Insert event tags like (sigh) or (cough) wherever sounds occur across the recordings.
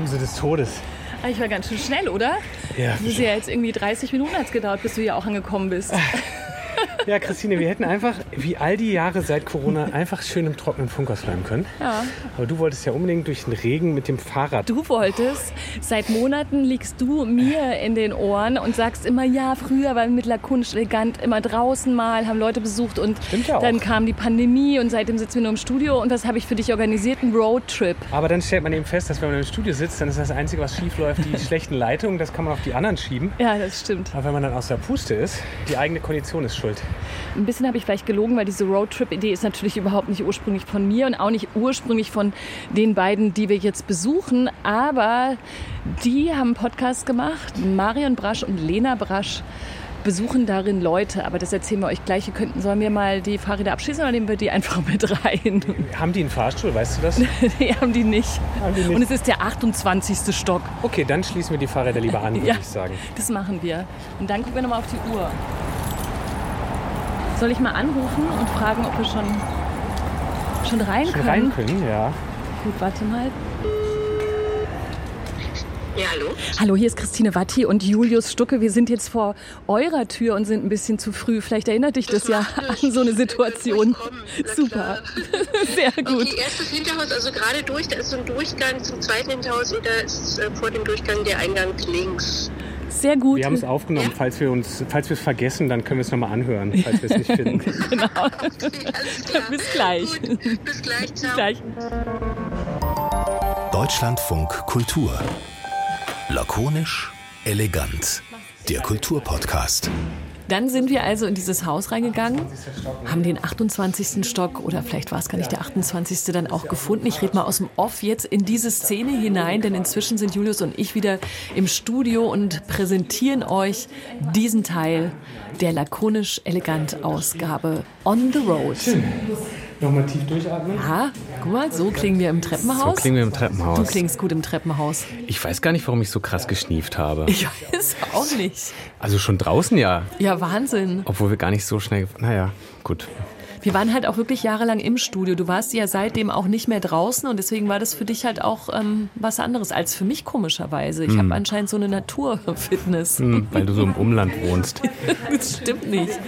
Bremse des Todes. Ah, ich war ganz schön schnell, oder? Ja. Das ist ja jetzt irgendwie 30 Minuten hat's gedauert, bis du hier auch angekommen bist. (laughs) Ja, Christine, wir hätten einfach, wie all die Jahre seit Corona, einfach schön im trockenen Funkhaus bleiben können. Ja. Aber du wolltest ja unbedingt durch den Regen mit dem Fahrrad. Du wolltest, seit Monaten liegst du mir in den Ohren und sagst immer, ja, früher waren wir mit lakonisch elegant immer draußen mal, haben Leute besucht und Stimmt ja auch. dann kam die Pandemie und seitdem sitzen wir nur im Studio und das habe ich für dich organisiert, einen Roadtrip. Aber dann stellt man eben fest, dass wenn man im Studio sitzt, dann ist das Einzige, was schief läuft, die (laughs) schlechten Leitungen. Das kann man auf die anderen schieben. Ja, das stimmt. Aber wenn man dann aus der Puste ist, die eigene Kondition ist schuld. Ein bisschen habe ich vielleicht gelogen, weil diese Roadtrip-Idee ist natürlich überhaupt nicht ursprünglich von mir und auch nicht ursprünglich von den beiden, die wir jetzt besuchen. Aber die haben einen Podcast gemacht. Marion Brasch und Lena Brasch besuchen darin Leute. Aber das erzählen wir euch gleich. Ihr könnten, sollen wir mal die Fahrräder abschließen oder nehmen wir die einfach mit rein? (laughs) Haben die einen Fahrstuhl, weißt du das? (laughs) nee, haben die nicht. Haben die nicht. Und es ist der 28. Stock. Okay, dann schließen wir die Fahrräder lieber an, (laughs) würde Ja. ich sagen. Das machen wir. Und dann gucken wir nochmal auf die Uhr. Soll ich mal anrufen und fragen, ob wir schon, schon rein Schon können? rein können, ja. Gut, warte mal. Ja, hallo? Hallo, hier ist Christine Watti und Julius Stucke. Wir sind jetzt vor eurer Tür und sind ein bisschen zu früh. Vielleicht erinnert dich das, ja macht an so eine Situation. Super. klar. (laughs) Sehr gut. Okay, erstes Hinterhaus, also gerade durch, da ist so ein Durchgang zum zweiten Hinterhaus und da ist äh, vor dem Durchgang der Eingang links. Sehr gut. Wir haben es aufgenommen. Falls wir uns, falls wir es vergessen, dann können wir es nochmal anhören, falls wir es nicht finden. (laughs) Genau. (laughs) Okay, alles klar. Bis gleich. Gut, bis gleich, ciao. Gleich. Deutschlandfunk Kultur. Lakonisch, elegant. Der Kulturpodcast. Dann sind wir also in dieses Haus reingegangen, haben den 28. Stock oder vielleicht war es gar nicht der 28. dann auch gefunden. Ich rede mal aus dem Off jetzt in diese Szene hinein, denn inzwischen sind Julius und ich wieder im Studio und präsentieren euch diesen Teil der lakonisch elegant Ausgabe On the Road. Nochmal tief durchatmen. Ja, guck mal, so klingen wir im So Treppenhaus. klingen wir im Treppenhaus. du klingst gut im Treppenhaus. Ich weiß gar nicht, warum ich so krass geschnieft habe. Ich weiß auch nicht. Also schon draußen ja. Ja, Wahnsinn. Obwohl wir gar nicht so schnell. Naja, gut. Wir waren halt auch wirklich jahrelang im Studio. Du warst ja seitdem auch nicht mehr draußen und deswegen war das für dich halt auch ähm, was anderes als für mich komischerweise. Ich habe anscheinend so eine Naturfitness. Hm, weil du so im Umland wohnst. (laughs) Das stimmt nicht.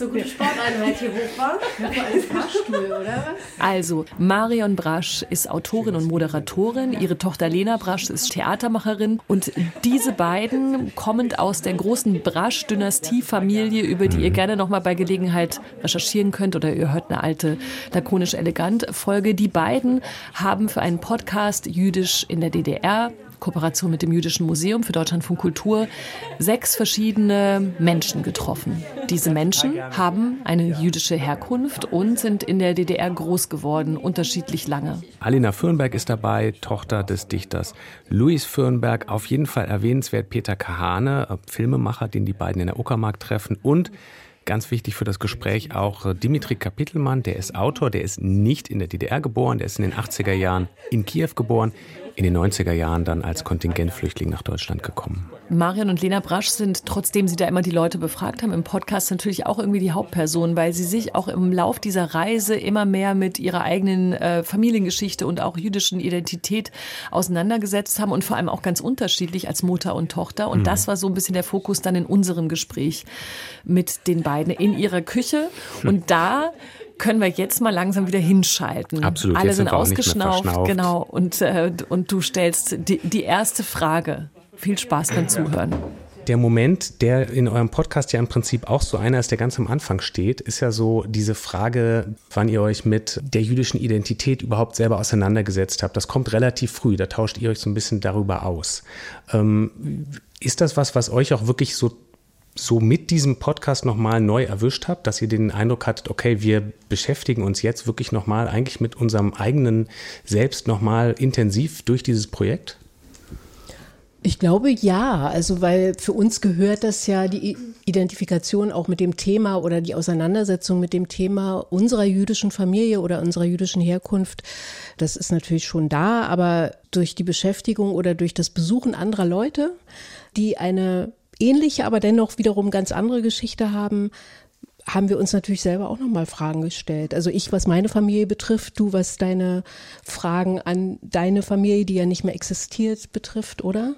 So gute Sporteinheit hier Fahrstuhl, oder was? Also, Marion Brasch ist Autorin und Moderatorin. Ihre Tochter Lena Brasch ist Theatermacherin. Und diese beiden, kommend aus der großen Brasch-Dynastie-Familie, über die ihr gerne nochmal bei Gelegenheit recherchieren könnt, oder ihr hört eine alte lakonisch elegant Folge. Die beiden haben für einen Podcast Jüdisch in der DDR Kooperation mit dem Jüdischen Museum für Deutschlandfunk Kultur sechs verschiedene Menschen getroffen. Diese Menschen haben eine jüdische Herkunft und sind in der DDR groß geworden, unterschiedlich lange. Alina Fürnberg ist dabei, Tochter des Dichters Louis Fürnberg. Auf jeden Fall erwähnenswert Peter Kahane, äh, Filmemacher, den die beiden in der Uckermark treffen. Und ganz wichtig für das Gespräch auch äh, Dimitri Kapitelmann, der ist Autor, der ist nicht in der DDR geboren, der ist in den 80er Jahren in Kiew geboren, in den 90er Jahren dann als Kontingentflüchtling nach Deutschland gekommen. Marion und Lena Brasch sind, trotzdem sie da immer die Leute befragt haben, im Podcast natürlich auch irgendwie die Hauptpersonen, weil sie sich auch im Lauf dieser Reise immer mehr mit ihrer eigenen äh, Familiengeschichte und auch jüdischen Identität auseinandergesetzt haben und vor allem auch ganz unterschiedlich als Mutter und Tochter. Und das war so ein bisschen der Fokus dann in unserem Gespräch mit den beiden in ihrer Küche. (laughs) Und da können wir jetzt mal langsam wieder hinschalten. Absolut, Alle sind sind ausgeschnauft, genau. Und, äh, und du stellst die, die erste Frage. Viel Spaß beim Zuhören. Der Moment, der in eurem Podcast ja im Prinzip auch so einer ist, der ganz am Anfang steht, ist ja so diese Frage, wann ihr euch mit der jüdischen Identität überhaupt selber auseinandergesetzt habt. Das kommt relativ früh, da tauscht ihr euch so ein bisschen darüber aus. Ähm, ist das was, was euch auch wirklich so so mit diesem Podcast nochmal neu erwischt habt, dass ihr den Eindruck hattet, okay, wir beschäftigen uns jetzt wirklich nochmal eigentlich mit unserem eigenen Selbst nochmal intensiv durch dieses Projekt? Ich glaube ja, also weil für uns gehört das ja die Identifikation auch mit dem Thema oder die Auseinandersetzung mit dem Thema unserer jüdischen Familie oder unserer jüdischen Herkunft. Das ist natürlich schon da, aber durch die Beschäftigung oder durch das Besuchen anderer Leute, die eine ähnliche, aber dennoch wiederum ganz andere Geschichte haben, haben wir uns natürlich selber auch nochmal Fragen gestellt. Also ich, was meine Familie betrifft, du, was deine Fragen an deine Familie, die ja nicht mehr existiert, betrifft, oder?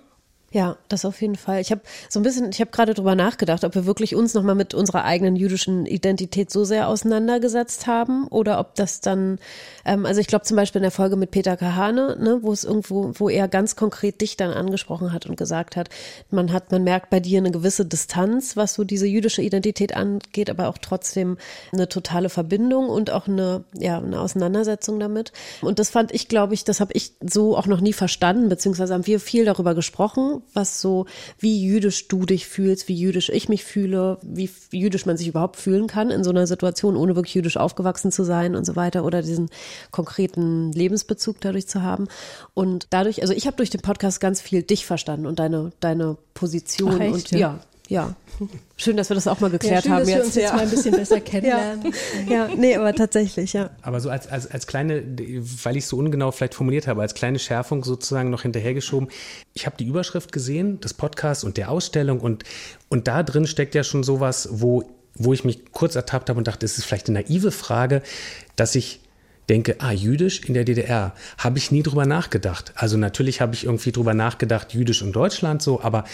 Ja, das auf jeden Fall. Ich habe so ein bisschen, ich habe gerade drüber nachgedacht, ob wir wirklich uns nochmal mit unserer eigenen jüdischen Identität so sehr auseinandergesetzt haben oder ob das dann, ähm, also ich glaube zum Beispiel in der Folge mit Peter Kahane, ne, wo es irgendwo, wo er ganz konkret dich dann angesprochen hat und gesagt hat, man hat, man merkt bei dir eine gewisse Distanz, was so diese jüdische Identität angeht, aber auch trotzdem eine totale Verbindung und auch eine, ja, eine Auseinandersetzung damit. Und das fand ich, glaube ich, das habe ich so auch noch nie verstanden, beziehungsweise haben wir viel darüber gesprochen was so, wie jüdisch du dich fühlst, wie jüdisch ich mich fühle, wie jüdisch man sich überhaupt fühlen kann in so einer Situation, ohne wirklich jüdisch aufgewachsen zu sein und so weiter oder diesen konkreten Lebensbezug dadurch zu haben. Und dadurch, also ich habe durch den Podcast ganz viel dich verstanden und deine, deine Position Ach, und ja. Ja, ja. Schön, dass wir das auch mal geklärt ja, schön, haben dass wir jetzt. uns jetzt ja. mal ein bisschen besser (laughs) (laughs) kennenlernen. ja, nee, aber tatsächlich, ja. Aber so als, als, als kleine, weil ich es so ungenau vielleicht formuliert habe, als kleine Schärfung sozusagen noch hinterhergeschoben. Ich habe die Überschrift gesehen, des Podcasts und der Ausstellung und, und da drin steckt ja schon sowas, wo, wo ich mich kurz ertappt habe und dachte, es ist vielleicht eine naive Frage, dass ich denke, ah, jüdisch in der DDR, habe ich nie drüber nachgedacht. Also natürlich habe ich irgendwie drüber nachgedacht, jüdisch in Deutschland so, aber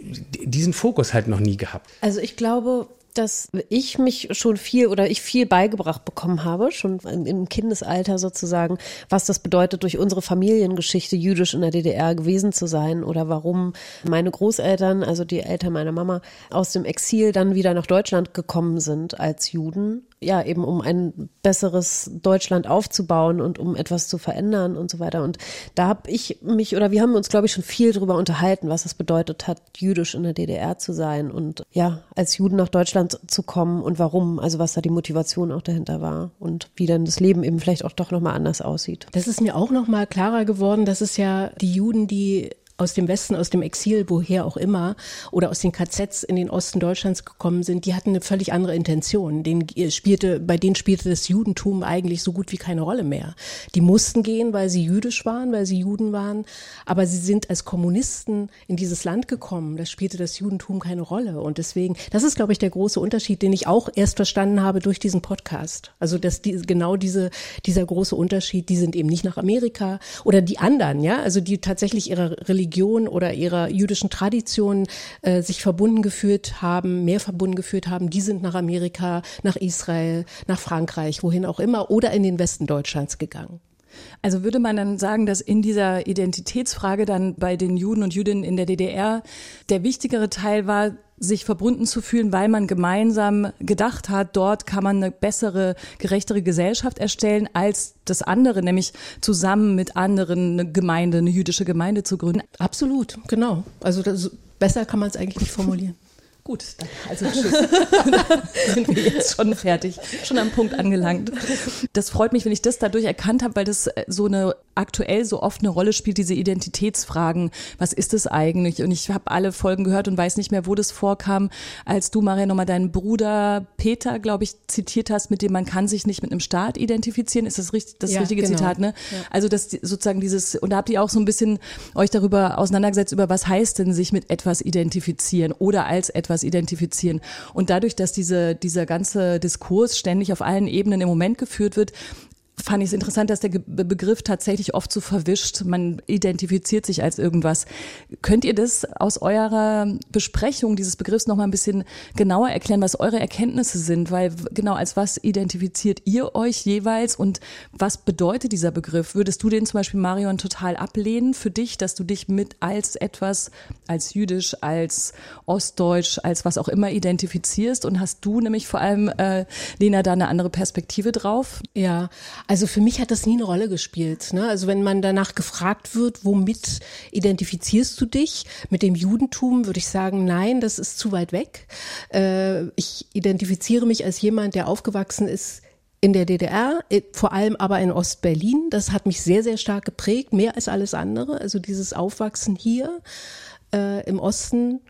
diesen Fokus halt noch nie gehabt. Also ich glaube, dass ich mich schon viel oder ich viel beigebracht bekommen habe, schon im Kindesalter sozusagen, was das bedeutet, durch unsere Familiengeschichte jüdisch in der DDR gewesen zu sein oder warum meine Großeltern, also die Eltern meiner Mama, aus dem Exil dann wieder nach Deutschland gekommen sind als Juden. Ja, eben um ein besseres Deutschland aufzubauen und um etwas zu verändern und so weiter. Und da habe ich mich oder wir haben uns, glaube ich, schon viel darüber unterhalten, was es bedeutet hat, jüdisch in der DDR zu sein und ja, als Juden nach Deutschland zu kommen und warum, also was da die Motivation auch dahinter war und wie dann das Leben eben vielleicht auch doch nochmal anders aussieht. Das ist mir auch nochmal klarer geworden, dass es ja die Juden, die aus dem Westen, aus dem Exil, woher auch immer, oder aus den KZs in den Osten Deutschlands gekommen sind, die hatten eine völlig andere Intention. Den spielte, bei denen spielte das Judentum eigentlich so gut wie keine Rolle mehr. Die mussten gehen, weil sie jüdisch waren, weil sie Juden waren, aber sie sind als Kommunisten in dieses Land gekommen. Da spielte das Judentum keine Rolle. Und deswegen, das ist, glaube ich, der große Unterschied, den ich auch erst verstanden habe durch diesen Podcast. Also, dass die, genau diese, dieser große Unterschied, die sind eben nicht nach Amerika oder die anderen, ja, also die tatsächlich ihre Religion oder ihrer jüdischen Tradition äh, sich verbunden geführt haben, mehr verbunden geführt haben, die sind nach Amerika, nach Israel, nach Frankreich, wohin auch immer oder in den Westen Deutschlands gegangen. Also würde man dann sagen, dass in dieser Identitätsfrage dann bei den Juden und Jüdinnen in der DDR der wichtigere Teil war, sich verbunden zu fühlen, weil man gemeinsam gedacht hat, dort kann man eine bessere, gerechtere Gesellschaft erstellen als das andere, nämlich zusammen mit anderen eine Gemeinde, eine jüdische Gemeinde zu gründen. Absolut, genau. Also das, besser kann man es eigentlich nicht formulieren. Gut, dann also tschüss. (laughs) sind wir jetzt schon fertig, schon am Punkt angelangt. Das freut mich, wenn ich das dadurch erkannt habe, weil das so eine aktuell so oft eine Rolle spielt, diese Identitätsfragen. Was ist es eigentlich? Und ich habe alle Folgen gehört und weiß nicht mehr, wo das vorkam, als du, Maria, nochmal deinen Bruder Peter, glaube ich, zitiert hast, mit dem man kann sich nicht mit einem Staat identifizieren. Ist das richtig, das Ja, richtige genau. Zitat, ne? Ja. Also das sozusagen dieses, und da habt ihr auch so ein bisschen euch darüber auseinandergesetzt, über was heißt denn sich mit etwas identifizieren oder als etwas identifizieren. Und dadurch, dass diese, dieser ganze Diskurs ständig auf allen Ebenen im Moment geführt wird, fand ich es interessant, dass der Begriff tatsächlich oft so verwischt. Man identifiziert sich als irgendwas. Könnt ihr das aus eurer Besprechung dieses Begriffs noch mal ein bisschen genauer erklären, was eure Erkenntnisse sind? Weil genau als was identifiziert ihr euch jeweils und was bedeutet dieser Begriff? Würdest du den zum Beispiel, Marion, total ablehnen für dich, dass du dich mit als etwas, als jüdisch, als ostdeutsch, als was auch immer identifizierst? Und hast du nämlich vor allem, äh, Lena, da eine andere Perspektive drauf? Ja, also für mich hat das nie eine Rolle gespielt. Ne? Also wenn man danach gefragt wird, womit identifizierst du dich? Mit dem Judentum würde ich sagen, nein, das ist zu weit weg. Äh, ich identifiziere mich als jemand, der aufgewachsen ist in der DDR, vor allem aber in Ostberlin. Das hat mich sehr, sehr stark geprägt, mehr als alles andere. Also dieses Aufwachsen hier äh, im Osten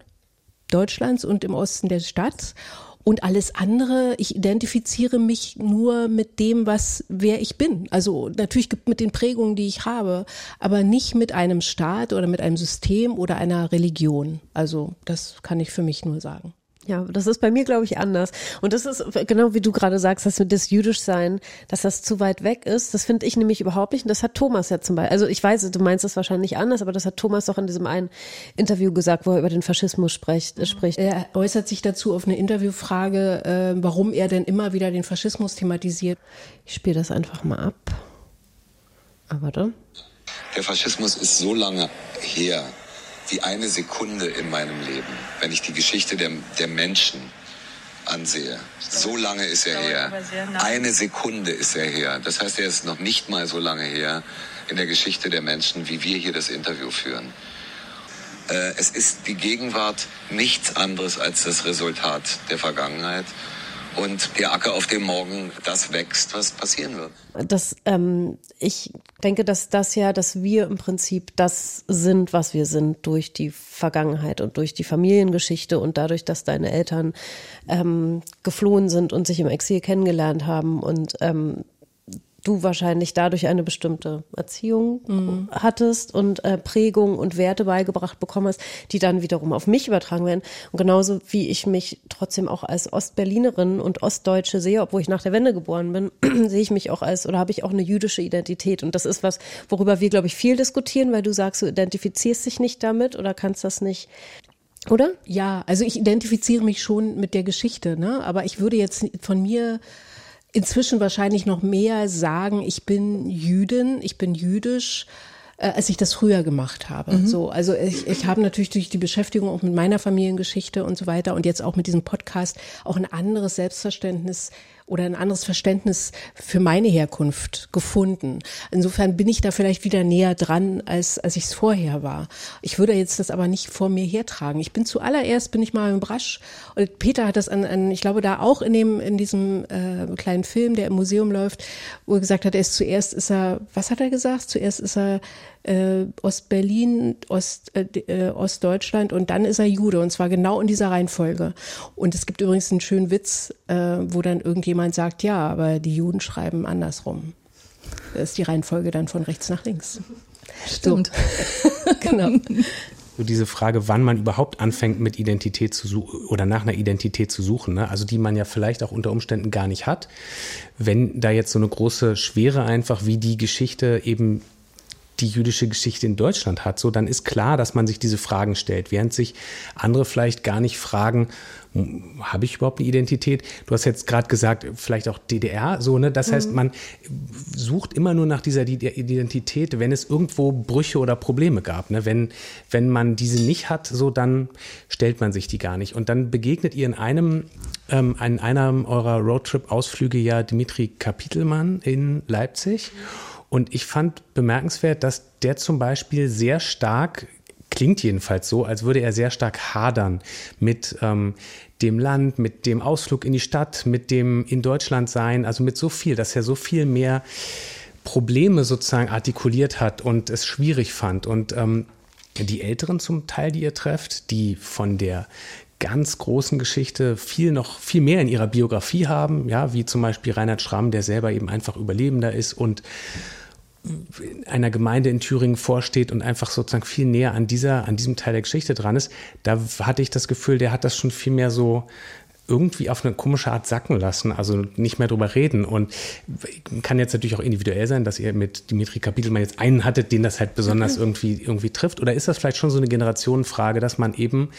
Deutschlands und im Osten der Stadt. Und alles andere, ich identifiziere mich nur mit dem, was, wer ich bin. Also natürlich mit den Prägungen, die ich habe, aber nicht mit einem Staat oder mit einem System oder einer Religion. Also das kann ich für mich nur sagen. Ja, das ist bei mir, glaube ich, anders. Und das ist genau wie du gerade sagst, dass das Jüdischsein, dass das zu weit weg ist. Das finde ich nämlich überhaupt nicht. Und das hat Thomas ja zum Beispiel. Also ich weiß, du meinst das wahrscheinlich anders, aber das hat Thomas doch in diesem einen Interview gesagt, wo er über den Faschismus spricht. Äh, spricht. Er äußert sich dazu auf eine Interviewfrage, äh, warum er denn immer wieder den Faschismus thematisiert. Ich spiele das einfach mal ab. Ah, warte. Der Faschismus ist so lange her, wie eine Sekunde in meinem Leben, wenn ich die Geschichte der, der Menschen ansehe. So lange ist er her. Eine Sekunde ist er her. Das heißt, er ist noch nicht mal so lange her in der Geschichte der Menschen, wie wir hier das Interview führen. Äh, es ist die Gegenwart nichts anderes als das Resultat der Vergangenheit und der Acker auf dem Morgen das wächst, was passieren wird. Das, ähm, ich denke, dass das ja, dass wir im Prinzip das sind, was wir sind durch die Vergangenheit und durch die Familiengeschichte und dadurch, dass deine Eltern ähm, geflohen sind und sich im Exil kennengelernt haben und ähm, du wahrscheinlich dadurch eine bestimmte Erziehung mhm. hattest und äh, Prägung und Werte beigebracht bekommen hast, die dann wiederum auf mich übertragen werden. Und genauso wie ich mich trotzdem auch als Ostberlinerin und Ostdeutsche sehe, obwohl ich nach der Wende geboren bin, (clears throat) sehe ich mich auch als oder habe ich auch eine jüdische Identität. Und das ist was, worüber wir, glaube ich, viel diskutieren, weil du sagst, du identifizierst dich nicht damit oder kannst das nicht oder? Ja, also ich identifiziere mich schon mit der Geschichte, ne? Aber ich würde jetzt von mir inzwischen wahrscheinlich noch mehr sagen, ich bin Jüdin, ich bin jüdisch, äh, als ich das früher gemacht habe. Mhm. So, also ich, ich habe natürlich durch die Beschäftigung auch mit meiner Familiengeschichte und so weiter und jetzt auch mit diesem Podcast auch ein anderes Selbstverständnis oder ein anderes Verständnis für meine Herkunft gefunden. Insofern bin ich da vielleicht wieder näher dran, als, als ich es vorher war. Ich würde jetzt das aber nicht vor mir hertragen. Ich bin zuallererst, bin ich mal im Brasch und Peter hat das an, an ich glaube da auch in dem, in diesem äh, kleinen Film, der im Museum läuft, wo er gesagt hat, er ist zuerst ist er, was hat er gesagt? Zuerst ist er äh, Ostberlin, Ost, äh, äh, Ostdeutschland und dann ist er Jude und zwar genau in dieser Reihenfolge. Und es gibt übrigens einen schönen Witz, äh, wo dann irgendjemand sagt, ja, aber die Juden schreiben andersrum. Das ist die Reihenfolge dann von rechts nach links. Stimmt. So. (laughs) genau. So diese Frage, wann man überhaupt anfängt, mit Identität zu suchen oder nach einer Identität zu suchen, ne? also die man ja vielleicht auch unter Umständen gar nicht hat. Wenn da jetzt so eine große Schwere einfach wie die Geschichte eben die jüdische Geschichte in Deutschland hat, so dann ist klar, dass man sich diese Fragen stellt, während sich andere vielleicht gar nicht fragen, hm, habe ich überhaupt eine Identität? Du hast jetzt gerade gesagt, vielleicht auch DDR, so, ne? Das mhm. heißt, man sucht immer nur nach dieser Identität, wenn es irgendwo Brüche oder Probleme gab. Ne? Wenn, wenn man diese nicht hat, so dann stellt man sich die gar nicht. Und dann begegnet ihr in einem, ähm, in einem eurer Roadtrip-Ausflüge ja Dimitri Kapitelmann in Leipzig. Mhm und ich fand bemerkenswert, dass der zum Beispiel sehr stark klingt jedenfalls so, als würde er sehr stark hadern mit ähm, dem Land, mit dem Ausflug in die Stadt, mit dem in Deutschland sein, also mit so viel, dass er so viel mehr Probleme sozusagen artikuliert hat und es schwierig fand. Und ähm, die Älteren zum Teil, die ihr trefft, die von der ganz großen Geschichte viel noch viel mehr in ihrer Biografie haben, ja, wie zum Beispiel Reinhard Schramm, der selber eben einfach Überlebender ist und einer Gemeinde in Thüringen vorsteht und einfach sozusagen viel näher an dieser, an diesem Teil der Geschichte dran ist, da hatte ich das Gefühl, der hat das schon viel mehr so irgendwie auf eine komische Art sacken lassen, also nicht mehr drüber reden. Und kann jetzt natürlich auch individuell sein, dass ihr mit Dimitri Kapitelmann jetzt einen hattet, den das halt besonders mhm. irgendwie, irgendwie trifft. Oder ist das vielleicht schon so eine Generationenfrage, dass man eben,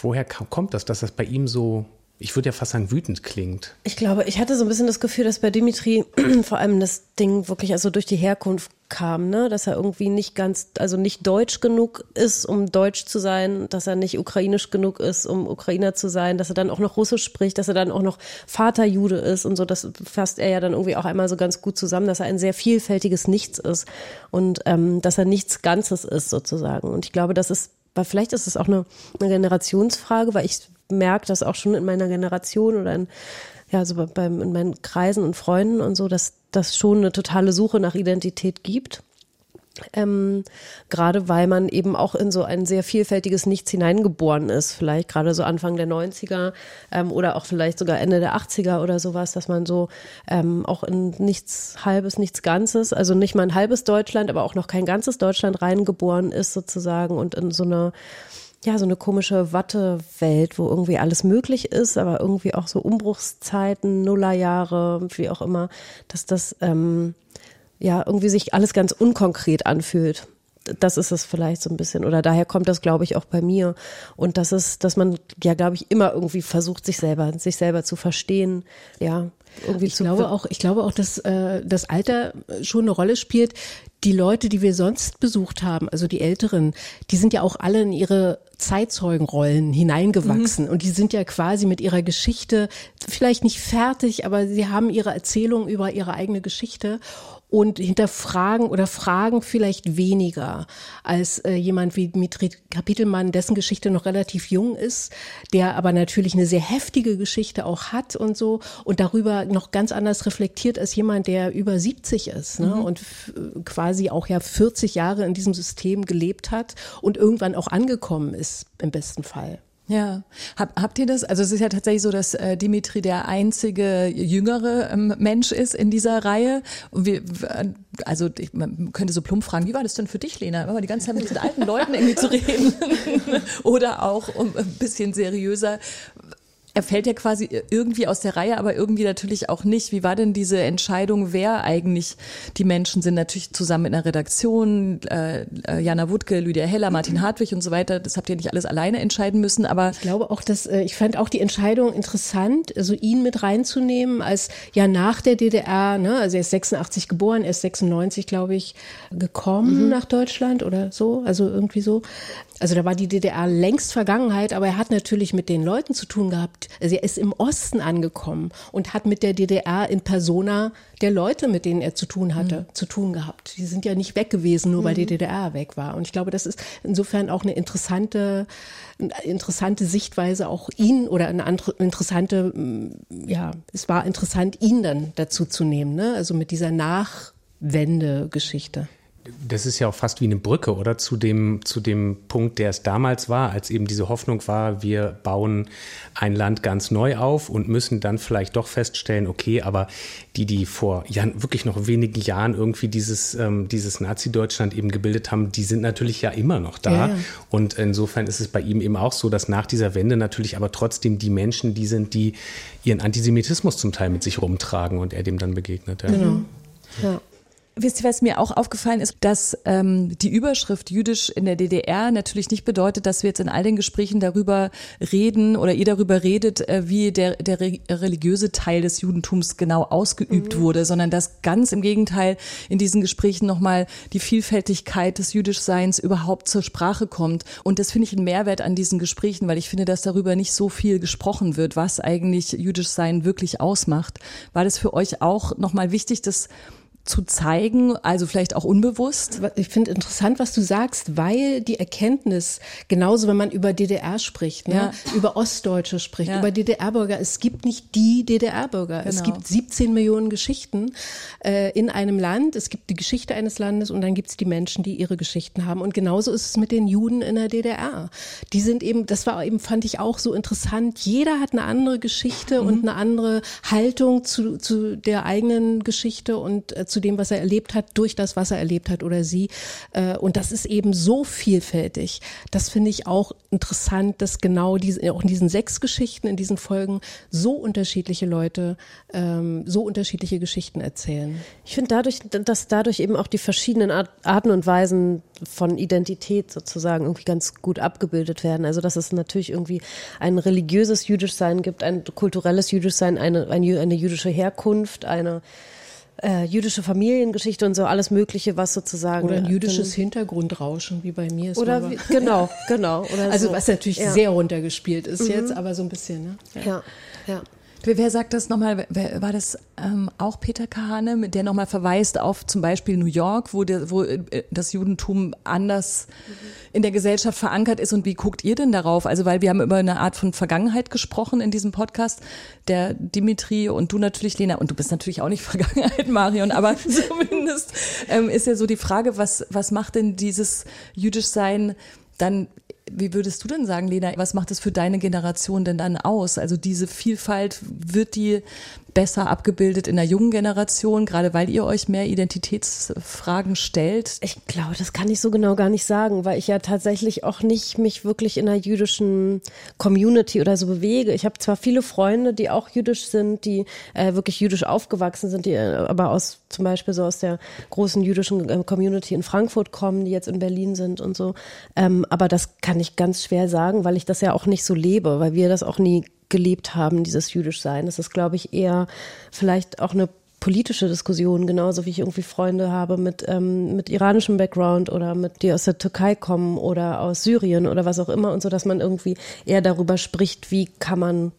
woher kommt das, dass das bei ihm so ich würde ja fast sagen, wütend klingt. Ich glaube, ich hatte so ein bisschen das Gefühl, dass bei Dimitri (clears throat) vor allem das Ding wirklich also durch die Herkunft kam, ne? dass er irgendwie nicht ganz, also nicht deutsch genug ist, um deutsch zu sein, dass er nicht ukrainisch genug ist, um Ukrainer zu sein, dass er dann auch noch Russisch spricht, dass er dann auch noch Vaterjude ist und so, das fasst er ja dann irgendwie auch einmal so ganz gut zusammen, dass er ein sehr vielfältiges Nichts ist und ähm, dass er nichts Ganzes ist sozusagen. Und ich glaube, das ist weil vielleicht ist es auch eine, eine Generationsfrage, weil ich merke das auch schon in meiner Generation oder in, ja, so beim, in meinen Kreisen und Freunden und so, dass das schon eine totale Suche nach Identität gibt. Ähm, gerade weil man eben auch in so ein sehr vielfältiges Nichts hineingeboren ist, vielleicht gerade so Anfang der 90er ähm, oder auch vielleicht sogar Ende der 80er oder sowas, dass man so ähm, auch in nichts Halbes, nichts Ganzes, also nicht mal ein halbes Deutschland, aber auch noch kein ganzes Deutschland reingeboren ist sozusagen und in so eine ja, so eine komische Wattewelt, wo irgendwie alles möglich ist, aber irgendwie auch so Umbruchszeiten, Nullerjahre, wie auch immer, dass das ähm, ja irgendwie sich alles ganz unkonkret anfühlt. Das ist es vielleicht so ein bisschen. Oder daher kommt das glaube ich auch bei mir. Und das ist dass man ja glaube ich immer irgendwie versucht sich selber sich selber zu verstehen. Ja irgendwie ich glaube auch ich glaube auch dass äh, das Alter schon eine Rolle spielt. Die Leute die wir sonst besucht haben also die Älteren die sind ja auch alle in ihre Zeitzeugenrollen hineingewachsen. Mhm. und die sind ja quasi mit ihrer Geschichte vielleicht nicht fertig aber sie haben ihre Erzählung über ihre eigene Geschichte und hinterfragen oder fragen vielleicht weniger als äh, jemand wie Dmitri Kapitelmann, dessen Geschichte noch relativ jung ist, der aber natürlich eine sehr heftige Geschichte auch hat und so und darüber noch ganz anders reflektiert als jemand, der über 70 ist ne? Mhm. und quasi auch ja 40 Jahre in diesem System gelebt hat und irgendwann auch angekommen ist im besten Fall. Ja, Hab, habt ihr das? Also es ist ja tatsächlich so, dass äh, Dimitri der einzige jüngere ähm, Mensch ist in dieser Reihe. Und wir, also ich, man könnte so plump fragen, wie war das denn für dich, Lena, immer die ganze Zeit mit diesen alten Leuten irgendwie zu reden? (laughs) Oder auch um ein bisschen seriöser er fällt ja quasi irgendwie aus der Reihe, aber irgendwie natürlich auch nicht. Wie war denn diese Entscheidung, wer eigentlich die Menschen sind? Natürlich zusammen in der Redaktion, äh, äh Jana Wutke, Lydia Heller, Martin Hartwig und so weiter. Das habt ihr nicht alles alleine entscheiden müssen, aber. Ich glaube auch, dass, äh, ich fand auch die Entscheidung interessant, also ihn mit reinzunehmen, als ja nach der DDR, ne, also er ist 86 geboren, er ist 96, glaube ich, gekommen mhm. nach Deutschland oder so, also irgendwie so. Also da war die DDR längst Vergangenheit, aber er hat natürlich mit den Leuten zu tun gehabt. Also er ist im Osten angekommen und hat mit der DDR in Persona der Leute, mit denen er zu tun hatte, mhm. zu tun gehabt. Die sind ja nicht weg gewesen, nur weil die mhm. DDR weg war. Und ich glaube, das ist insofern auch eine interessante, eine interessante Sichtweise, auch ihn oder eine andere interessante, mm, ja, es war interessant, ihn dann dazu zu nehmen, ne? Also mit dieser Nachwende-Geschichte das ist ja auch fast wie eine Brücke, oder? Zu dem, zu dem Punkt, der es damals war, als eben diese Hoffnung war, wir bauen ein Land ganz neu auf und müssen dann vielleicht doch feststellen, okay, aber die, die vor Jahren, wirklich noch wenigen Jahren irgendwie dieses, ähm, dieses Nazi-Deutschland eben gebildet haben, die sind natürlich ja immer noch da. Ja, ja. Und insofern ist es bei ihm eben auch so, dass nach dieser Wende natürlich aber trotzdem die Menschen die sind, die ihren Antisemitismus zum Teil mit sich rumtragen und er dem dann begegnet. Ja. Genau. Ja. Wisst ihr, was mir auch aufgefallen ist, dass ähm, die Überschrift jüdisch in der DDR natürlich nicht bedeutet, dass wir jetzt in all den Gesprächen darüber reden oder ihr darüber redet, äh, wie der, der religiöse Teil des Judentums genau ausgeübt mhm. wurde, sondern dass ganz im Gegenteil in diesen Gesprächen nochmal die Vielfältigkeit des Jüdischseins überhaupt zur Sprache kommt. Und das finde ich ein Mehrwert an diesen Gesprächen, weil ich finde, dass darüber nicht so viel gesprochen wird, was eigentlich Jüdischsein wirklich ausmacht. War das für euch auch nochmal wichtig, dass zu zeigen, also vielleicht auch unbewusst? Ich finde interessant, was du sagst, weil die Erkenntnis, genauso wenn man über DDR spricht, ne, ja. über Ostdeutsche spricht, ja. über DDR-Bürger, es gibt nicht die DDR-Bürger. Genau. Es gibt 17 Millionen Geschichten äh, in einem Land, es gibt die Geschichte eines Landes und dann gibt es die Menschen, die ihre Geschichten haben. Und genauso ist es mit den Juden in der DDR. Die sind eben, das war eben, fand ich auch so interessant, jeder hat eine andere Geschichte mhm. und eine andere Haltung zu, zu der eigenen Geschichte und äh, zu dem, was er erlebt hat, durch das, was er erlebt hat oder sie. Äh, und das ist eben so vielfältig. Das finde ich auch interessant, dass genau diese, auch in diesen sechs Geschichten, in diesen Folgen so unterschiedliche Leute ähm, so unterschiedliche Geschichten erzählen. Ich finde dadurch, dass dadurch eben auch die verschiedenen Arten und Weisen von Identität sozusagen irgendwie ganz gut abgebildet werden. Also dass es natürlich irgendwie ein religiöses Jüdischsein gibt, ein kulturelles Jüdischsein, eine, eine, eine jüdische Herkunft, eine äh, jüdische Familiengeschichte und so alles Mögliche, was sozusagen. Oder ein jüdisches äh, Hintergrundrauschen, wie bei mir ist. Oder wie, genau, (laughs) genau. Oder also so. was natürlich ja. sehr runtergespielt ist mhm. jetzt, aber so ein bisschen, ne? Ja, ja. ja. Wer sagt das nochmal? War das ähm, auch Peter Kahane, der nochmal verweist auf zum Beispiel New York, wo, der, wo äh, das Judentum anders mhm. in der Gesellschaft verankert ist? Und wie guckt ihr denn darauf? Also, weil wir haben über eine Art von Vergangenheit gesprochen in diesem Podcast. Der Dimitri und du natürlich, Lena, und du bist natürlich auch nicht (laughs) Vergangenheit, Marion, aber (laughs) zumindest ähm, ist ja so die Frage, was, was macht denn dieses Jüdischsein dann wie würdest du denn sagen, Lena, was macht es für deine Generation denn dann aus? Also diese Vielfalt, wird die besser abgebildet in der jungen Generation, gerade weil ihr euch mehr Identitätsfragen stellt? Ich glaube, das kann ich so genau gar nicht sagen, weil ich ja tatsächlich auch nicht mich wirklich in einer jüdischen Community oder so bewege. Ich habe zwar viele Freunde, die auch jüdisch sind, die äh, wirklich jüdisch aufgewachsen sind, die äh, aber aus zum Beispiel so aus der großen jüdischen äh, Community in Frankfurt kommen, die jetzt in Berlin sind und so. Ähm, aber das kann ich ganz schwer sagen, weil ich das ja auch nicht so lebe, weil wir das auch nie gelebt haben, dieses Jüdischsein. Das ist, glaube ich, eher vielleicht auch eine politische Diskussion, genauso wie ich irgendwie Freunde habe mit, ähm, mit iranischem Background oder mit, die aus der Türkei kommen oder aus Syrien oder was auch immer und so, dass man irgendwie eher darüber spricht, wie kann man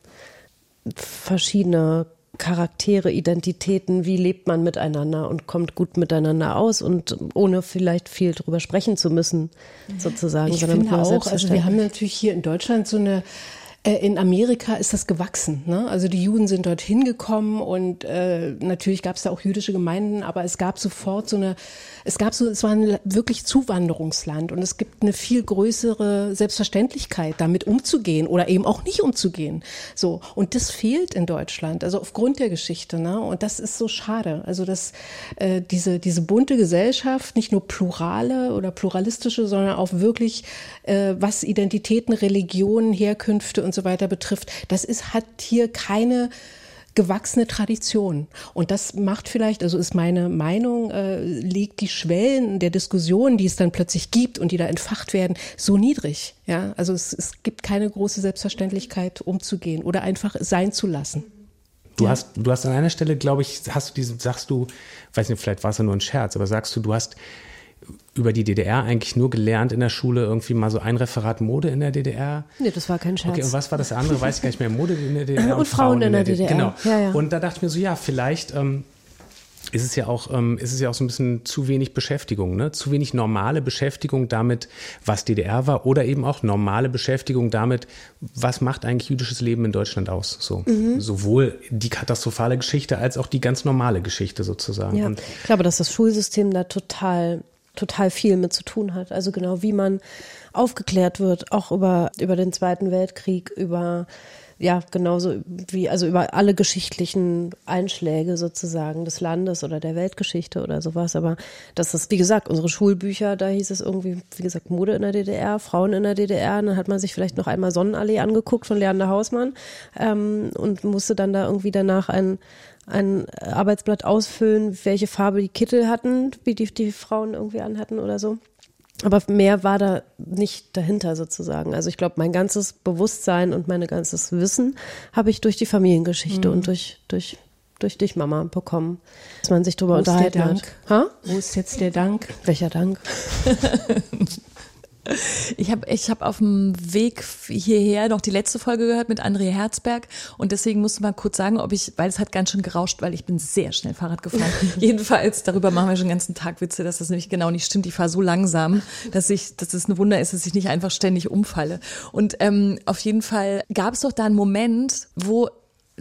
verschiedene Charaktere, Identitäten, wie lebt man miteinander und kommt gut miteinander aus und ohne vielleicht viel drüber sprechen zu müssen, sozusagen. Ich finde auch, also wir haben natürlich hier in Deutschland so eine in Amerika ist das gewachsen. Ne? Also die Juden sind dorthin gekommen und äh, natürlich gab es da auch jüdische Gemeinden, aber es gab sofort so eine, es gab so, es war ein wirklich Zuwanderungsland und es gibt eine viel größere Selbstverständlichkeit, damit umzugehen oder eben auch nicht umzugehen. So und das fehlt in Deutschland, also aufgrund der Geschichte. Ne? Und das ist so schade. Also dass äh, diese diese bunte Gesellschaft nicht nur plurale oder pluralistische, sondern auch wirklich äh, was Identitäten, Religionen, Herkünfte und so weiter betrifft, das ist, hat hier keine gewachsene Tradition. Und das macht vielleicht, also ist meine Meinung, äh, legt die Schwellen der Diskussionen, die es dann plötzlich gibt und die da entfacht werden, so niedrig. Ja, also es, es gibt keine große Selbstverständlichkeit, umzugehen oder einfach sein zu lassen. Du ja. hast, du hast an einer Stelle, glaube ich, hast du diesen, sagst du, weiß nicht, vielleicht war es ja nur ein Scherz, aber sagst du, du hast über die DDR eigentlich nur gelernt in der Schule, irgendwie mal so ein Referat Mode in der DDR. Nee, das war kein Scherz. Okay, und was war das andere? Weiß ich gar nicht mehr. Mode in der DDR und, (laughs) und Frauen, Frauen, in der, DDR. DDR. Genau. Ja, ja. Und da dachte ich mir so, ja, vielleicht ähm, ist es ja auch, ähm, ist es ja auch so ein bisschen zu wenig Beschäftigung, ne? Zu wenig normale Beschäftigung damit, was DDR war, oder eben auch normale Beschäftigung damit, was macht eigentlich jüdisches Leben in Deutschland aus? So mhm. sowohl die katastrophale Geschichte als auch die ganz normale Geschichte sozusagen. Ja, ich glaube, dass das Schulsystem da total total viel mit zu tun hat. Also genau wie man aufgeklärt wird, auch über, über den Zweiten Weltkrieg, über ja, genauso wie, also über alle geschichtlichen Einschläge sozusagen des Landes oder der Weltgeschichte oder sowas. Aber das ist, wie gesagt, unsere Schulbücher, da hieß es irgendwie, wie gesagt, Mode in der DDR, Frauen in der DDR. Und dann hat man sich vielleicht noch einmal Sonnenallee angeguckt von Leander Hausmann ähm, und musste dann da irgendwie danach ein, ein Arbeitsblatt ausfüllen, welche Farbe die Kittel hatten, wie die, die Frauen irgendwie anhatten oder so. Aber mehr war da nicht dahinter sozusagen. Also ich glaube, mein ganzes Bewusstsein und mein ganzes Wissen habe ich durch die Familiengeschichte mhm. und durch, durch, durch dich, Mama, bekommen. Dass man sich darüber Wo unterhalten hat. Ha? Wo ist jetzt der Dank? Welcher Dank? (laughs) Ich habe ich hab auf dem Weg hierher noch die letzte Folge gehört mit André Herzberg und deswegen musste mal kurz sagen, ob ich, weil es hat ganz schön gerauscht, weil ich bin sehr schnell Fahrrad gefahren. (laughs) Jedenfalls, darüber machen wir schon den ganzen Tag Witze, dass das nämlich genau nicht stimmt. Ich fahre so langsam, dass ich, dass es ein Wunder ist, dass ich nicht einfach ständig umfalle. Und ähm, auf jeden Fall gab es doch da einen Moment, wo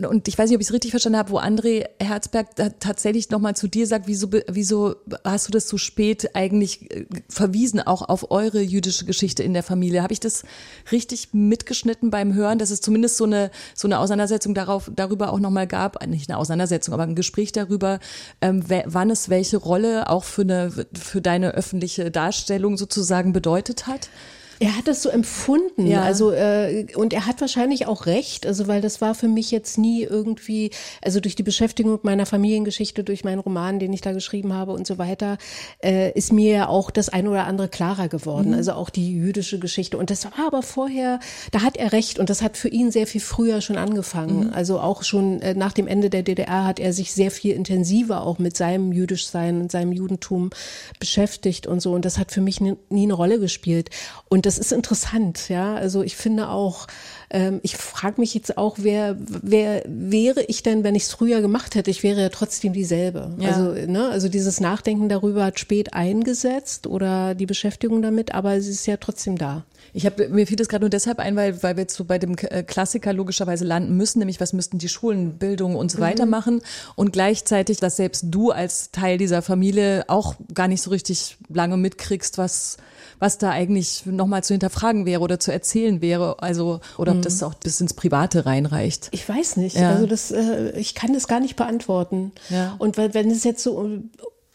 und ich weiß nicht, ob ich es richtig verstanden habe, wo André Herzberg tatsächlich nochmal zu dir sagt, wieso, wieso hast du das so spät eigentlich äh, verwiesen, auch auf eure jüdische Geschichte in der Familie? Habe ich das richtig mitgeschnitten beim Hören, dass es zumindest so eine, so eine Auseinandersetzung darauf, darüber auch nochmal gab, äh, nicht eine Auseinandersetzung, aber ein Gespräch darüber, ähm, wann es welche Rolle auch für, eine, für deine öffentliche Darstellung sozusagen bedeutet hat? Er hat das so empfunden, ja. also äh, und er hat wahrscheinlich auch recht, also weil das war für mich jetzt nie irgendwie, also durch die Beschäftigung mit meiner Familiengeschichte, durch meinen Roman, den ich da geschrieben habe und so weiter, äh, ist mir ja auch das eine oder andere klarer geworden, mhm. also auch die jüdische Geschichte. Und das war aber vorher, da hat er recht und das hat für ihn sehr viel früher schon angefangen. Mhm. Also auch schon äh, nach dem Ende der DDR hat er sich sehr viel intensiver auch mit seinem Jüdischsein und seinem Judentum beschäftigt und so. Und das hat für mich nie, nie eine Rolle gespielt. Und das ist interessant, ja. Also ich finde auch, ähm, ich frage mich jetzt auch, wer, wer wäre ich denn, wenn ich es früher gemacht hätte? Ich wäre ja trotzdem dieselbe. Ja. Also, ne, also dieses Nachdenken darüber hat spät eingesetzt oder die Beschäftigung damit, aber es ist ja trotzdem da. Ich habe mir fiel das gerade nur deshalb ein, weil, weil wir jetzt so bei dem äh, Klassiker logischerweise landen müssen, nämlich was müssten die Schulen, Bildung und so weiter mhm. machen. Und gleichzeitig, dass selbst du als Teil dieser Familie auch gar nicht so richtig lange mitkriegst, was, was da eigentlich nochmal zu hinterfragen wäre oder zu erzählen wäre. Also, oder ob mhm. das auch bis ins Private reinreicht. Ich weiß nicht. Ja. Also das, äh, ich kann das gar nicht beantworten. Ja. Und wenn es jetzt so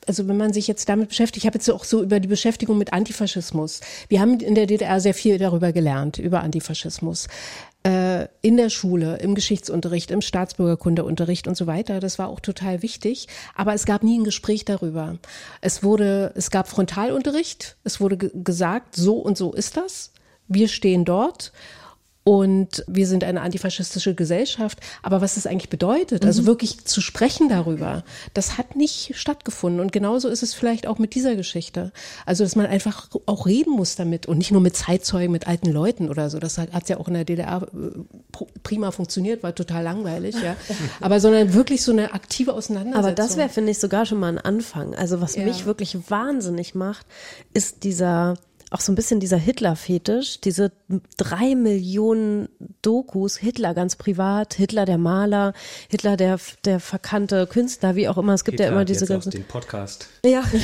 also wenn man sich jetzt damit beschäftigt, ich habe jetzt auch so über die Beschäftigung mit Antifaschismus. Wir haben in der DDR sehr viel darüber gelernt, über Antifaschismus. Äh, in der Schule, im Geschichtsunterricht, im Staatsbürgerkundeunterricht und so weiter. Das war auch total wichtig. Aber es gab nie ein Gespräch darüber. Es wurde, es gab Frontalunterricht. Es wurde gesagt, so und so ist das. Wir stehen dort und wir sind eine antifaschistische Gesellschaft. Aber was das eigentlich bedeutet, also mhm. wirklich zu sprechen darüber, das hat nicht stattgefunden. Und genauso ist es vielleicht auch mit dieser Geschichte. Also, dass man einfach auch reden muss damit und nicht nur mit Zeitzeugen, mit alten Leuten oder so. Das hat ja auch in der DDR äh, prima funktioniert, war total langweilig, ja. (laughs) Aber sondern wirklich so eine aktive Auseinandersetzung. Aber das wäre, finde ich, sogar schon mal ein Anfang. Also, was ja. mich wirklich wahnsinnig macht, ist dieser auch so ein bisschen dieser Hitler-Fetisch, diese drei Millionen Dokus, Hitler ganz privat, Hitler der Maler, Hitler der, der verkannte Künstler, wie auch immer. Es gibt Hitler ja immer diese ganzen. den Podcast. Ja, genau.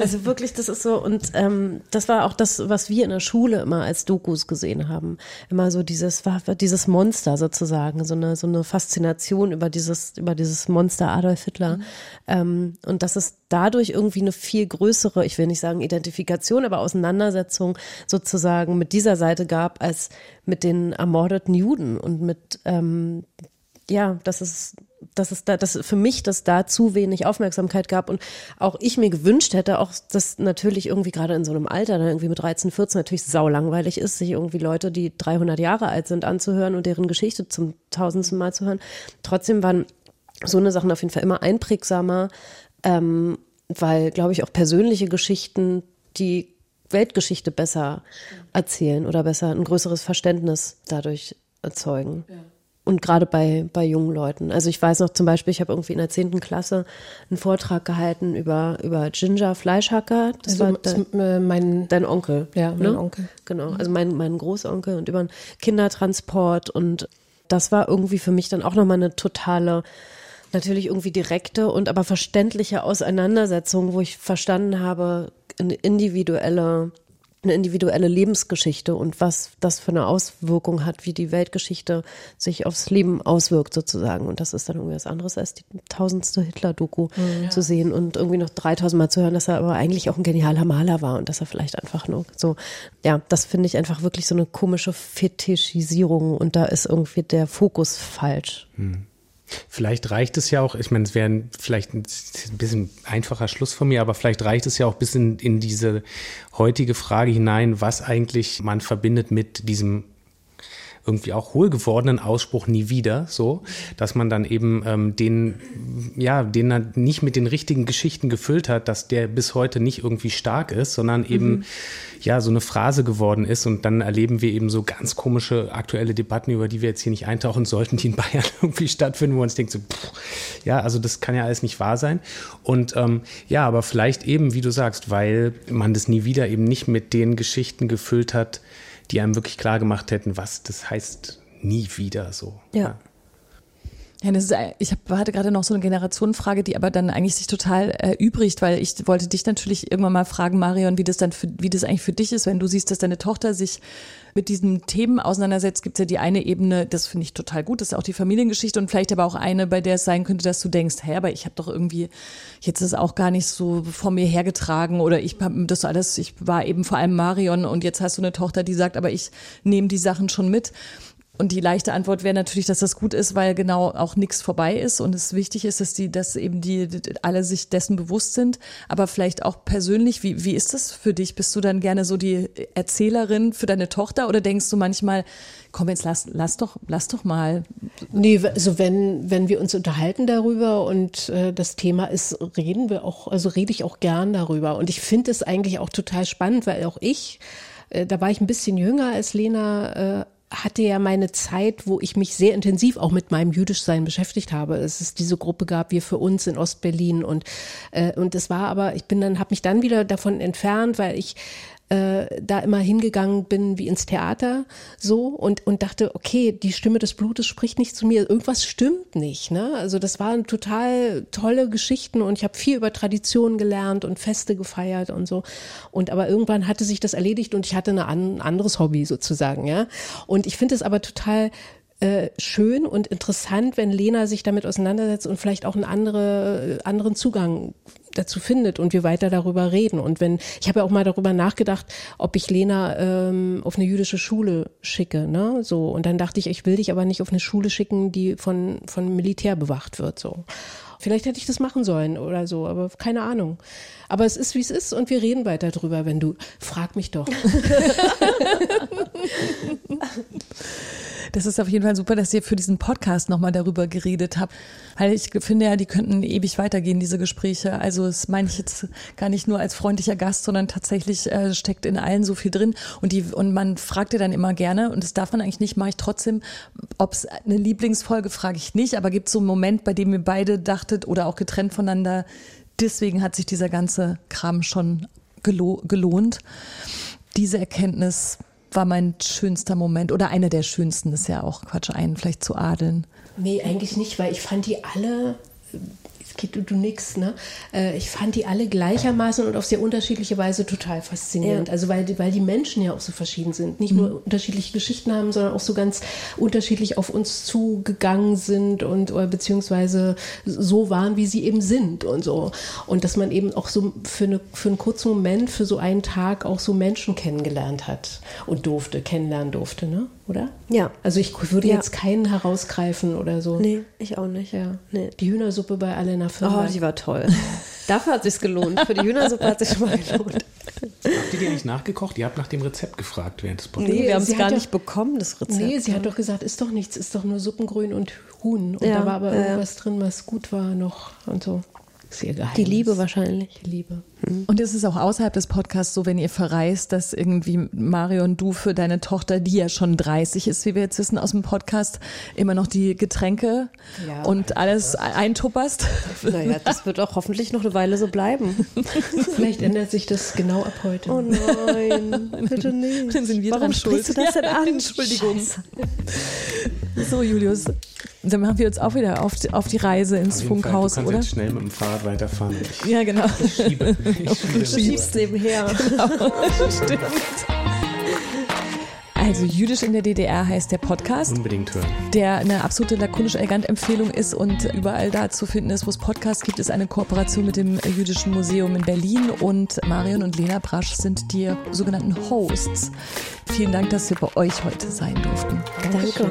Also wirklich, das ist so. Und ähm, das war auch das, was wir in der Schule immer als Dokus gesehen haben. Immer so dieses, war dieses Monster sozusagen, so eine, so eine Faszination über dieses, über dieses Monster Adolf Hitler. Mhm. Ähm, und das ist dadurch irgendwie eine viel größere, ich will nicht sagen Identifikation, aber Auseinandersetzung sozusagen mit dieser Seite gab, als mit den ermordeten Juden und mit, ähm, ja, das ist dass es da, dass für mich das da zu wenig Aufmerksamkeit gab und auch ich mir gewünscht hätte, auch dass natürlich irgendwie gerade in so einem Alter, dann irgendwie mit 13, 14 natürlich saulangweilig ist, sich irgendwie Leute, die 300 Jahre alt sind, anzuhören und deren Geschichte zum tausendsten Mal zu hören. Trotzdem waren so eine Sachen auf jeden Fall immer einprägsamer ähm, weil, glaube ich, auch persönliche Geschichten die Weltgeschichte besser erzählen oder besser ein größeres Verständnis dadurch erzeugen. Ja. Und gerade bei, bei jungen Leuten. Also ich weiß noch zum Beispiel, ich habe irgendwie in der zehnten Klasse einen Vortrag gehalten über, über Ginger Fleischhacker. Das also war dein, äh, mein, dein Onkel. Ja, mein ne? Onkel. Genau, also mein, mein Großonkel und über einen Kindertransport. Und das war irgendwie für mich dann auch nochmal eine totale natürlich irgendwie direkte und aber verständliche Auseinandersetzung, wo ich verstanden habe, eine individuelle, eine individuelle Lebensgeschichte und was das für eine Auswirkung hat, wie die Weltgeschichte sich aufs Leben auswirkt sozusagen. Und das ist dann irgendwie was anderes als die tausendste Hitler-Doku mhm, ja. zu sehen und irgendwie noch 3000 Mal zu hören, dass er aber eigentlich auch ein genialer Maler war und dass er vielleicht einfach nur so, ja, das finde ich einfach wirklich so eine komische Fetischisierung und da ist irgendwie der Fokus falsch. Mhm. Vielleicht reicht es ja auch, ich meine, es wäre vielleicht ein bisschen einfacher Schluss von mir, aber vielleicht reicht es ja auch bis in, in diese heutige Frage hinein, was eigentlich man verbindet mit diesem irgendwie auch hohlgewordenen Ausspruch nie wieder, so, dass man dann eben ähm, den, ja, den er nicht mit den richtigen Geschichten gefüllt hat, dass der bis heute nicht irgendwie stark ist, sondern eben mhm. ja so eine Phrase geworden ist und dann erleben wir eben so ganz komische aktuelle Debatten, über die wir jetzt hier nicht eintauchen (laughs) sollten, die in Bayern (laughs) irgendwie stattfinden, wo man sich denkt so, pff, ja, also das kann ja alles nicht wahr sein. Und ähm, ja, aber vielleicht eben, wie du sagst, weil man das nie wieder eben nicht mit den Geschichten gefüllt hat, die einem wirklich klar gemacht hätten, was das heißt nie wieder so. ja. ja. Ja, das ist, ich hab, hatte gerade noch so eine Generationenfrage, die aber dann eigentlich sich total erübrigt, weil ich wollte dich natürlich irgendwann mal fragen, Marion, wie das dann für, wie das eigentlich für dich ist, wenn du siehst, dass deine Tochter sich mit diesen Themen auseinandersetzt, gibt es ja die eine Ebene, das finde ich total gut, das ist auch die Familiengeschichte und vielleicht aber auch eine, bei der es sein könnte, dass du denkst, hä, aber ich habe doch irgendwie jetzt das auch gar nicht so vor mir hergetragen oder ich habe das alles, ich war eben vor allem Marion und jetzt hast du eine Tochter, die sagt, aber ich nehme die Sachen schon mit. Und die leichte Antwort wäre natürlich, dass das gut ist, weil genau auch nichts vorbei ist und es wichtig ist, dass die, dass eben die alle sich dessen bewusst sind. Aber vielleicht auch persönlich, wie, wie ist das für dich? Bist du dann gerne so die Erzählerin für deine Tochter oder denkst du manchmal, komm jetzt lass, lass doch, lass doch mal? Nee, also wenn, wenn wir uns unterhalten darüber und äh, das Thema ist, reden wir auch, also rede ich auch gern darüber. Und ich finde es eigentlich auch total spannend, weil auch ich, äh, da war ich ein bisschen jünger als Lena, äh, hatte ja meine Zeit, wo ich mich sehr intensiv auch mit meinem Jüdischsein beschäftigt habe. Es ist diese Gruppe gab wir für uns in Ostberlin und äh, und es war aber ich bin dann habe mich dann wieder davon entfernt, weil ich äh, da immer hingegangen bin wie ins Theater so und, und dachte, okay, die Stimme des Blutes spricht nicht zu mir, irgendwas stimmt nicht. Ne? Also das waren total tolle Geschichten und ich habe viel über Traditionen gelernt und Feste gefeiert und so. Und aber irgendwann hatte sich das erledigt und ich hatte eine, ein anderes Hobby sozusagen, ja. Und ich finde es aber total äh, schön und interessant, wenn Lena sich damit auseinandersetzt und vielleicht auch einen andere, anderen Zugang dazu findet und wir weiter darüber reden. Und wenn, ich habe ja auch mal darüber nachgedacht, ob ich Lena ähm, auf eine jüdische Schule schicke, ne? So. Und dann dachte ich, ich will dich aber nicht auf eine Schule schicken, die von, von Militär bewacht wird. So. Vielleicht hätte ich das machen sollen oder so, aber keine Ahnung. Aber es ist, wie es ist und wir reden weiter drüber, wenn du, frag mich doch. Das ist auf jeden Fall super, dass ihr für diesen Podcast nochmal darüber geredet habt. Weil ich finde ja, die könnten ewig weitergehen, diese Gespräche. Also das meine ich jetzt gar nicht nur als freundlicher Gast, sondern tatsächlich äh, steckt in allen so viel drin. Und, die, und man fragt ja dann immer gerne, und das darf man eigentlich nicht, mache ich trotzdem, ob es eine Lieblingsfolge, frage ich nicht, aber gibt es so einen Moment, bei dem ihr beide dachtet oder auch getrennt voneinander, deswegen hat sich dieser ganze Kram schon gelo gelohnt. Diese Erkenntnis war mein schönster Moment oder einer der schönsten, ist ja auch Quatsch, einen vielleicht zu adeln. Nee, eigentlich nicht, weil ich fand die alle geht du, du nix, ne? Äh, ich fand die alle gleichermaßen und auf sehr unterschiedliche Weise total faszinierend. Ja. Also weil, weil die Menschen ja auch so verschieden sind. Nicht mhm. nur unterschiedliche Geschichten haben, sondern auch so ganz unterschiedlich auf uns zugegangen sind und oder beziehungsweise so waren, wie sie eben sind und so. Und dass man eben auch so für, eine, für einen kurzen Moment, für so einen Tag auch so Menschen kennengelernt hat und durfte, kennenlernen durfte, ne? Oder? Ja. Also ich würde ja. jetzt keinen herausgreifen oder so. Nee, ich auch nicht. Ja. Nee. Die Hühnersuppe bei Alena Firma. Oh, die war toll. (laughs) Dafür hat sich's gelohnt. Für die Hühnersuppe hat sich schon mal gelohnt. Habt ihr die eigentlich nachgekocht? Ihr habt nach dem Rezept gefragt während des Podcasts. Nee, wir haben es gar nicht bekommen, das Rezept. Nee, sie hat doch gesagt, ist doch nichts, ist doch nur Suppengrün und Huhn. Und ja, da war aber irgendwas drin, was gut war noch und so. Sehr geheim. Die Liebe wahrscheinlich. Die Liebe. Mhm. Und ist es auch außerhalb des Podcasts so, wenn ihr verreist, dass irgendwie Mario und du für deine Tochter, die ja schon 30 ist, wie wir jetzt wissen aus dem Podcast, immer noch die Getränke ja, und alles eintupperst? Naja, das wird auch hoffentlich noch eine Weile so bleiben. (laughs) Vielleicht ändert sich das genau ab heute. Oh nein, bitte (laughs) nicht. Dann sind wir Warum dran schuld. du das denn an? (laughs) Entschuldigung. Scheiße. So, Julius, dann machen wir uns auch wieder auf die, auf die Reise ins Funkhaus, Fall, du kannst oder? Jetzt schnell mit dem Fahrrad weiterfahren. Ich, (laughs) ja, genau. Ich schiebe. (laughs) Ich schiebe. Du schiebst nebenher. (laughs) Genau. Stimmt. Also Jüdisch in der DDR heißt der Podcast. Unbedingt hören. Der eine absolute lakonisch-elegant-Empfehlung ist und überall da zu finden ist, wo es Podcasts gibt, ist eine Kooperation mit dem Jüdischen Museum in Berlin und Marion und Lena Brasch sind die sogenannten Hosts. Vielen Dank, dass wir bei euch heute sein durften. Danke.